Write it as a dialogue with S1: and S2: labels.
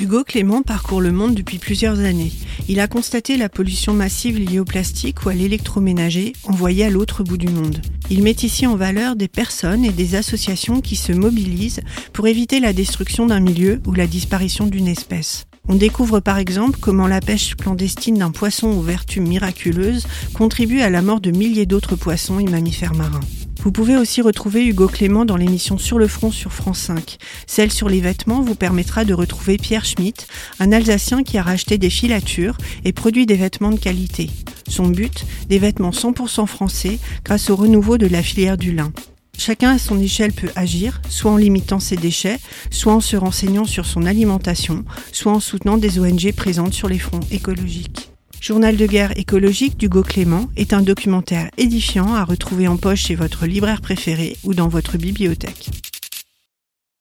S1: Hugo Clément parcourt le monde depuis plusieurs années. Il a constaté la pollution massive liée au plastique ou à l'électroménager envoyé à l'autre bout du monde. Il met ici en valeur des personnes et des associations qui se mobilisent pour éviter la destruction d'un milieu ou la disparition d'une espèce. On découvre par exemple comment la pêche clandestine d'un poisson aux vertus miraculeuses contribue à la mort de milliers d'autres poissons et mammifères marins. Vous pouvez aussi retrouver Hugo Clément dans l'émission Sur le front sur France 5. Celle sur les vêtements vous permettra de retrouver Pierre Schmitt, un Alsacien qui a racheté des filatures et produit des vêtements de qualité. Son but, des vêtements 100% français grâce au renouveau de la filière du lin. Chacun à son échelle peut agir, soit en limitant ses déchets, soit en se renseignant sur son alimentation, soit en soutenant des ONG présentes sur les fronts écologiques. Journal de guerre écologique d'Hugo Clément est un documentaire édifiant à retrouver en poche chez votre libraire préféré ou dans votre bibliothèque.